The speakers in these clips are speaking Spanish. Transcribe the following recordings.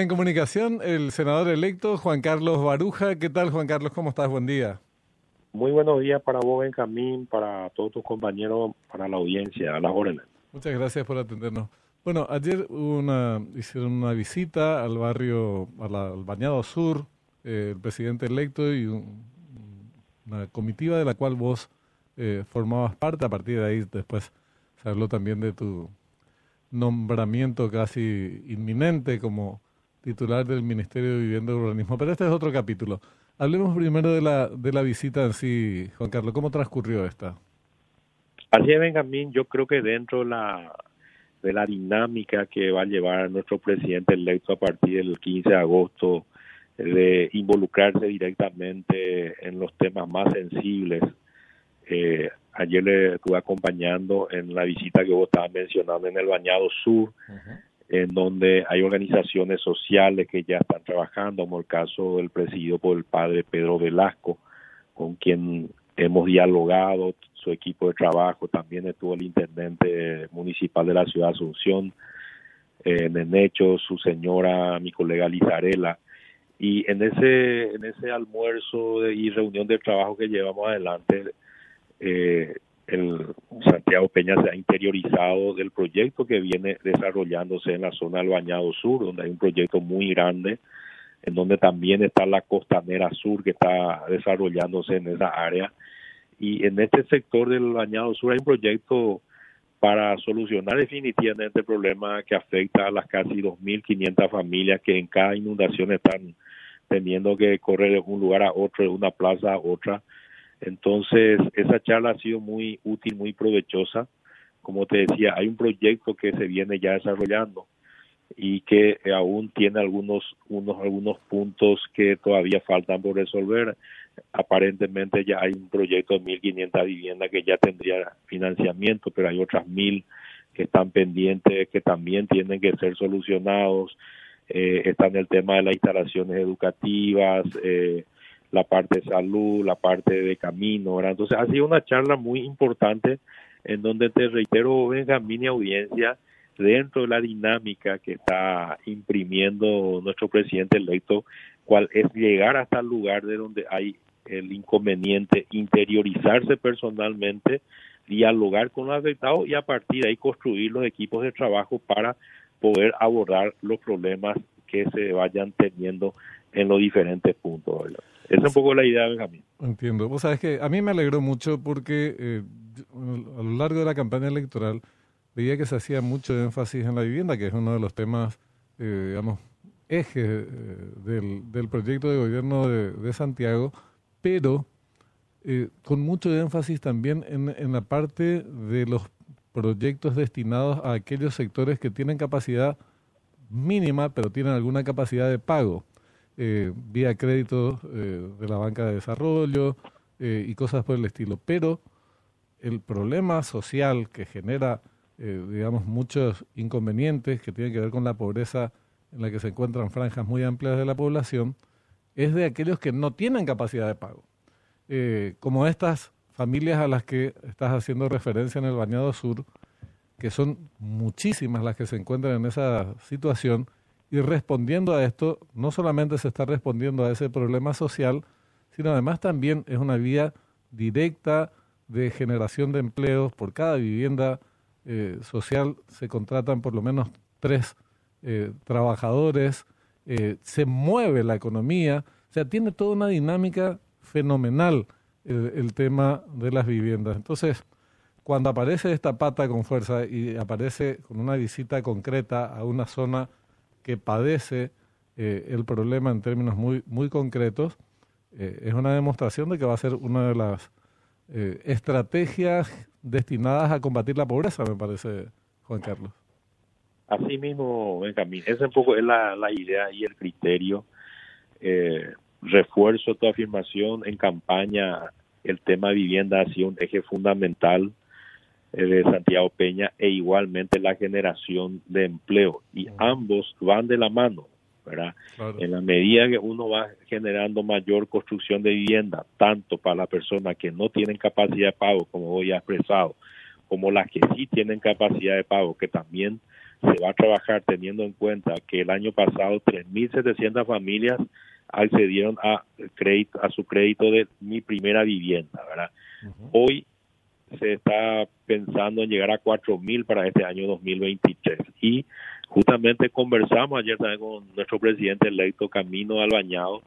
En comunicación, el senador electo Juan Carlos Baruja. ¿Qué tal, Juan Carlos? ¿Cómo estás? Buen día. Muy buenos días para vos, Benjamín, para todos tus compañeros, para la audiencia, a las órdenes. Muchas gracias por atendernos. Bueno, ayer una, hicieron una visita al barrio, al Bañado Sur, eh, el presidente electo y una comitiva de la cual vos eh, formabas parte. A partir de ahí después se habló también de tu nombramiento casi inminente como titular del Ministerio de Vivienda y Urbanismo. Pero este es otro capítulo. Hablemos primero de la, de la visita en sí, Juan Carlos. ¿Cómo transcurrió esta? Así es, Benjamín. Yo creo que dentro de la, de la dinámica que va a llevar nuestro presidente electo a partir del 15 de agosto, de involucrarse directamente en los temas más sensibles. Eh, ayer le estuve acompañando en la visita que vos estabas mencionando en el Bañado Sur, en donde hay organizaciones sociales que ya están trabajando, como el caso del presidido por el padre Pedro Velasco, con quien hemos dialogado, su equipo de trabajo, también estuvo el intendente municipal de la ciudad de Asunción, en el hecho su señora, mi colega Lizarela, y en ese, en ese almuerzo y reunión de trabajo que llevamos adelante, eh, el Santiago Peña se ha interiorizado del proyecto que viene desarrollándose en la zona del Bañado Sur, donde hay un proyecto muy grande, en donde también está la costanera sur que está desarrollándose en esa área. Y en este sector del Bañado Sur hay un proyecto para solucionar definitivamente el problema que afecta a las casi 2.500 familias que en cada inundación están teniendo que correr de un lugar a otro, de una plaza a otra entonces, esa charla ha sido muy útil, muy provechosa. Como te decía, hay un proyecto que se viene ya desarrollando y que aún tiene algunos unos algunos puntos que todavía faltan por resolver. Aparentemente ya hay un proyecto de 1.500 viviendas que ya tendría financiamiento, pero hay otras 1.000 que están pendientes, que también tienen que ser solucionados. Eh, está en el tema de las instalaciones educativas, eh, la parte de salud, la parte de camino. Entonces ha sido una charla muy importante en donde te reitero, Benjamín y audiencia, dentro de la dinámica que está imprimiendo nuestro presidente electo, cuál es llegar hasta el lugar de donde hay el inconveniente, interiorizarse personalmente, dialogar con los afectados y a partir de ahí construir los equipos de trabajo para poder abordar los problemas que se vayan teniendo en los diferentes puntos. ¿verdad? Esa es un poco la idea, Benjamín. Entiendo. Vos sabes que a mí me alegró mucho porque eh, a lo largo de la campaña electoral veía que se hacía mucho énfasis en la vivienda, que es uno de los temas, eh, digamos, ejes eh, del, del, proyecto de gobierno de, de Santiago, pero con mucho énfasis también en, en la parte de los proyectos destinados a aquellos sectores que tienen capacidad mínima, pero tienen alguna capacidad de pago eh, vía crédito eh, de la banca de desarrollo eh, y cosas por el estilo. Pero el problema social que genera, eh, digamos, muchos inconvenientes que tienen que ver con la pobreza en la que se encuentran franjas muy amplias de la población, es de aquellos que no tienen capacidad de pago. como estas familias a las que estás haciendo referencia en el Bañado Sur, que son muchísimas las que se encuentran en esa situación, y respondiendo a esto, no solamente se está respondiendo a ese problema social, sino además también es una vía directa de generación de empleos. Por cada vivienda eh, social se contratan por lo menos tres eh, trabajadores, eh, se mueve la economía, o sea, tiene toda una dinámica fenomenal el, el tema de las viviendas. Entonces, cuando aparece esta pata con fuerza y aparece con una visita concreta a una zona que padece eh, el problema en términos muy, muy concretos, eh, es una demostración de que va a ser una de las eh, estrategias destinadas a combatir la pobreza, me parece, Juan Carlos. Así mismo, Benjamín, esa un poco es la, la idea y el criterio. refuerzo tu afirmación en campaña, el tema vivienda ha sido un eje fundamental eh, de Santiago Peña e igualmente la generación de empleo y ambos van de la mano, ¿verdad? En la medida que uno va generando mayor construcción de vivienda, tanto para las personas que no tienen capacidad de pago, como hoy ha expresado, como las que sí tienen capacidad de pago, que también se va a trabajar teniendo en cuenta que el año pasado 3.700 familias accedieron a crédito a su crédito de mi primera vivienda, ¿verdad? Hoy se está pensando en llegar a 4.000 para este año 2023 y justamente conversamos ayer también con nuestro presidente electo Camino Albañado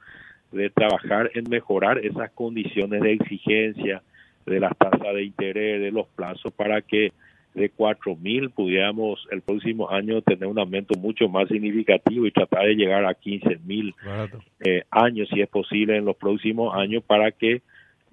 de trabajar en mejorar esas condiciones de exigencia de las tasas de interés, de los plazos para que de 4.000 pudiéramos el próximo año tener un aumento mucho más significativo y tratar de llegar a 15.000 eh, años, si es posible, en los próximos años para que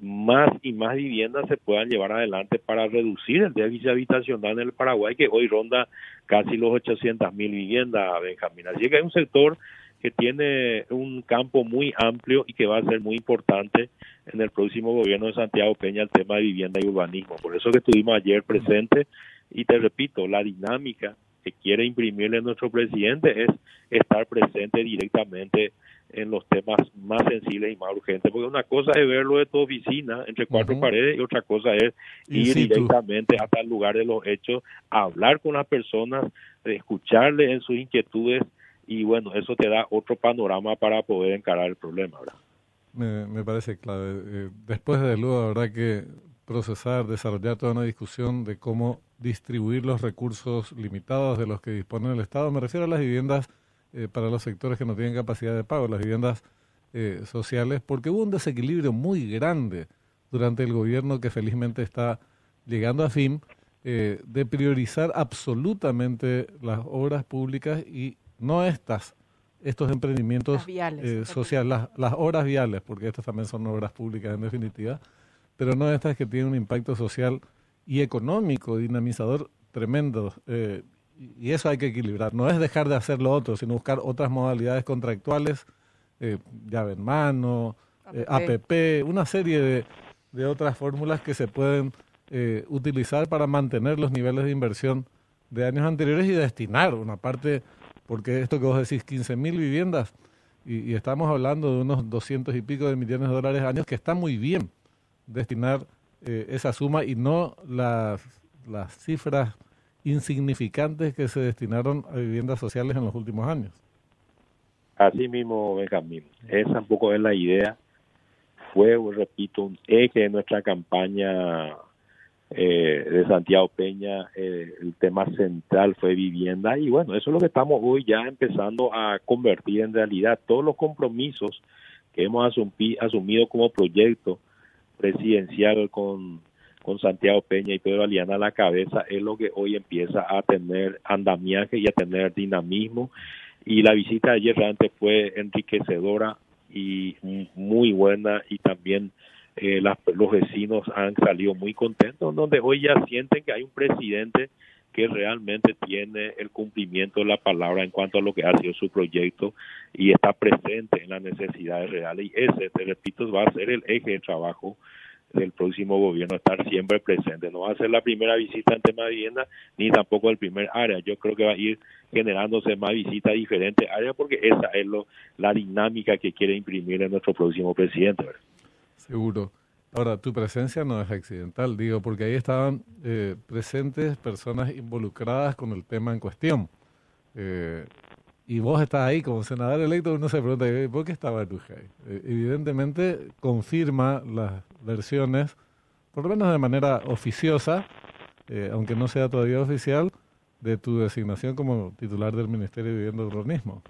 más y más viviendas se puedan llevar adelante para reducir el déficit habitacional en el Paraguay, que hoy ronda casi los 800.000 viviendas, Benjamín. Así que hay un sector que tiene un campo muy amplio y que va a ser muy importante en el próximo gobierno de Santiago Peña el tema de vivienda y urbanismo. Por eso que estuvimos ayer presentes y te repito, la dinámica que quiere imprimirle nuestro presidente es estar presente directamente en los temas más sensibles y más urgentes, porque una cosa es verlo de tu oficina entre cuatro paredes y otra cosa es ir directamente hasta el lugar de los hechos, hablar con las personas, escucharle en sus inquietudes y bueno, eso te da otro panorama para poder encarar el problema, ¿verdad? Me, me parece clave. Eh, después de luego habrá que procesar, desarrollar toda una discusión de cómo distribuir los recursos limitados de los que dispone el Estado. Me refiero a las viviendas eh, para los sectores que no tienen capacidad de pago, las viviendas eh, sociales, porque hubo un desequilibrio muy grande durante el gobierno que felizmente está llegando a fin de priorizar absolutamente las obras públicas y no estas, estos emprendimientos eh, sociales, las, las obras viales, porque estas también son obras públicas en definitiva, pero no estas que tienen un impacto social y económico, dinamizador tremendo. Eh, y eso hay que equilibrar. No es dejar de hacer lo otro, sino buscar otras modalidades contractuales, eh, llave en mano, APP, eh, una serie de, de, otras fórmulas que se pueden utilizar para mantener los niveles de inversión de años anteriores y destinar una parte porque esto que vos decís, 15 mil viviendas, y, estamos hablando de unos 200 y pico de millones de dólares años, que está muy bien destinar eh, esa suma y no las, las cifras insignificantes que se destinaron a viviendas sociales en los últimos años. Así mismo, Benjamín. Esa un es la idea. Fue, repito, un eje de nuestra campaña eh, de Santiago Peña, eh, el tema central fue vivienda y bueno, eso es lo que estamos hoy ya empezando a convertir en realidad. Todos los compromisos que hemos asumido como proyecto presidencial con, con Santiago Peña y Pedro Aliana a la cabeza es lo que hoy empieza a tener andamiaje y a tener dinamismo. Y la visita de ayer realmente fue enriquecedora y muy buena y también eh, los vecinos han salido muy contentos, donde hoy ya sienten que hay un presidente que realmente tiene el cumplimiento de la palabra en cuanto a lo que ha sido su proyecto y está presente en las necesidades reales. Y ese, te repito, va a ser el eje de trabajo del próximo gobierno, estar siempre presente. No va a ser la primera visita en tema de vivienda, ni tampoco el primer área. Yo creo que va a ir generándose más visitas a diferentes áreas porque esa es lo, la dinámica que quiere imprimir en nuestro próximo presidente. Seguro. Ahora, tu presencia no es accidental, digo, porque ahí estaban eh, presentes personas involucradas con el tema en cuestión. Eh, y vos estás ahí como senador electo, uno se pregunta, ¿por qué estaba tu eh, evidentemente confirma las versiones, por lo menos de manera oficiosa, aunque no sea todavía oficial, de tu designación como titular del Ministerio de Vivienda y Urbanismo.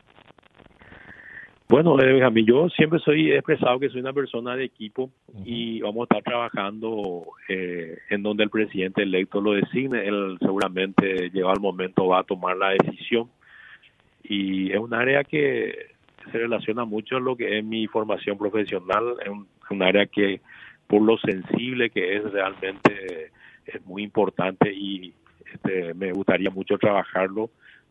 Bueno, Benjamín, yo siempre soy expresado que soy una persona de equipo y vamos a estar trabajando eh, en donde el presidente electo lo designe. Él seguramente llegado el momento va a tomar la decisión. Y es un área que se relaciona mucho a lo que es mi formación profesional, es un, área que por lo sensible que es realmente es muy importante y este, me gustaría mucho trabajarlo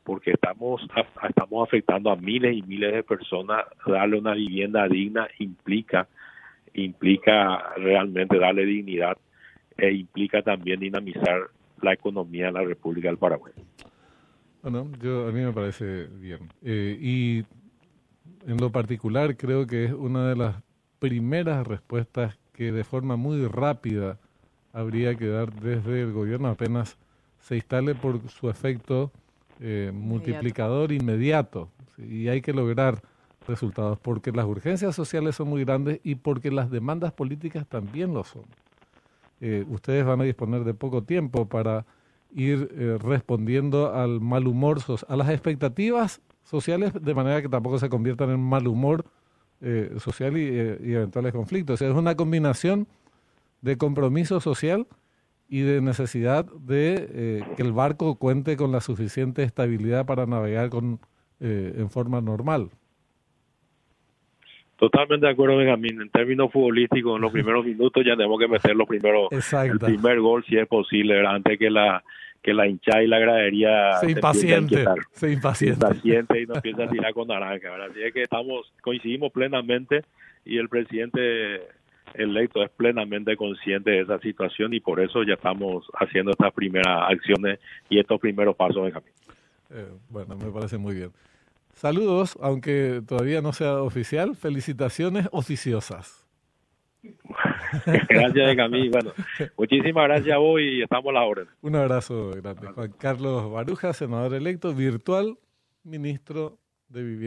porque estamos estamos afectando a miles y miles de personas. Darle una vivienda digna implica implica realmente darle dignidad e implica también dinamizar la economía de la República del Paraguay. Bueno, yo a mí me parece bien. Eh, y en lo particular creo que es una de las primeras respuestas que de forma muy rápida habría que dar desde el gobierno. Apenas se instale por su efecto eh, multiplicador inmediato y hay que lograr resultados porque las urgencias sociales son muy grandes y porque las demandas políticas también lo son. Eh, ustedes van a disponer de poco tiempo para ir eh, respondiendo al mal humor, a las expectativas sociales, de manera que tampoco se conviertan en mal humor eh, social y, y, eventuales conflictos. es una combinación de compromiso social y de necesidad de que el barco cuente con la suficiente estabilidad para navegar con, en forma normal. Totalmente de acuerdo, Benjamín. En términos futbolísticos, en los primeros minutos ya tenemos que meter los primeros, el primer gol si es posible, antes que la que la hinchada y la gradería se, impaciente, se impaciente. impaciente y nos empieza a tirar con naranja. ¿verdad? Así es que estamos coincidimos plenamente y el presidente electo es plenamente consciente de esa situación y por eso ya estamos haciendo estas primeras acciones y estos primeros pasos, Benjamín. Eh, bueno, me parece muy bien. Saludos, aunque todavía no sea oficial. Felicitaciones oficiosas. gracias, Camille. Bueno, muchísimas gracias a vos y estamos a la orden. Un abrazo grande. Juan Carlos Baruja, senador electo, virtual, ministro de Vivienda.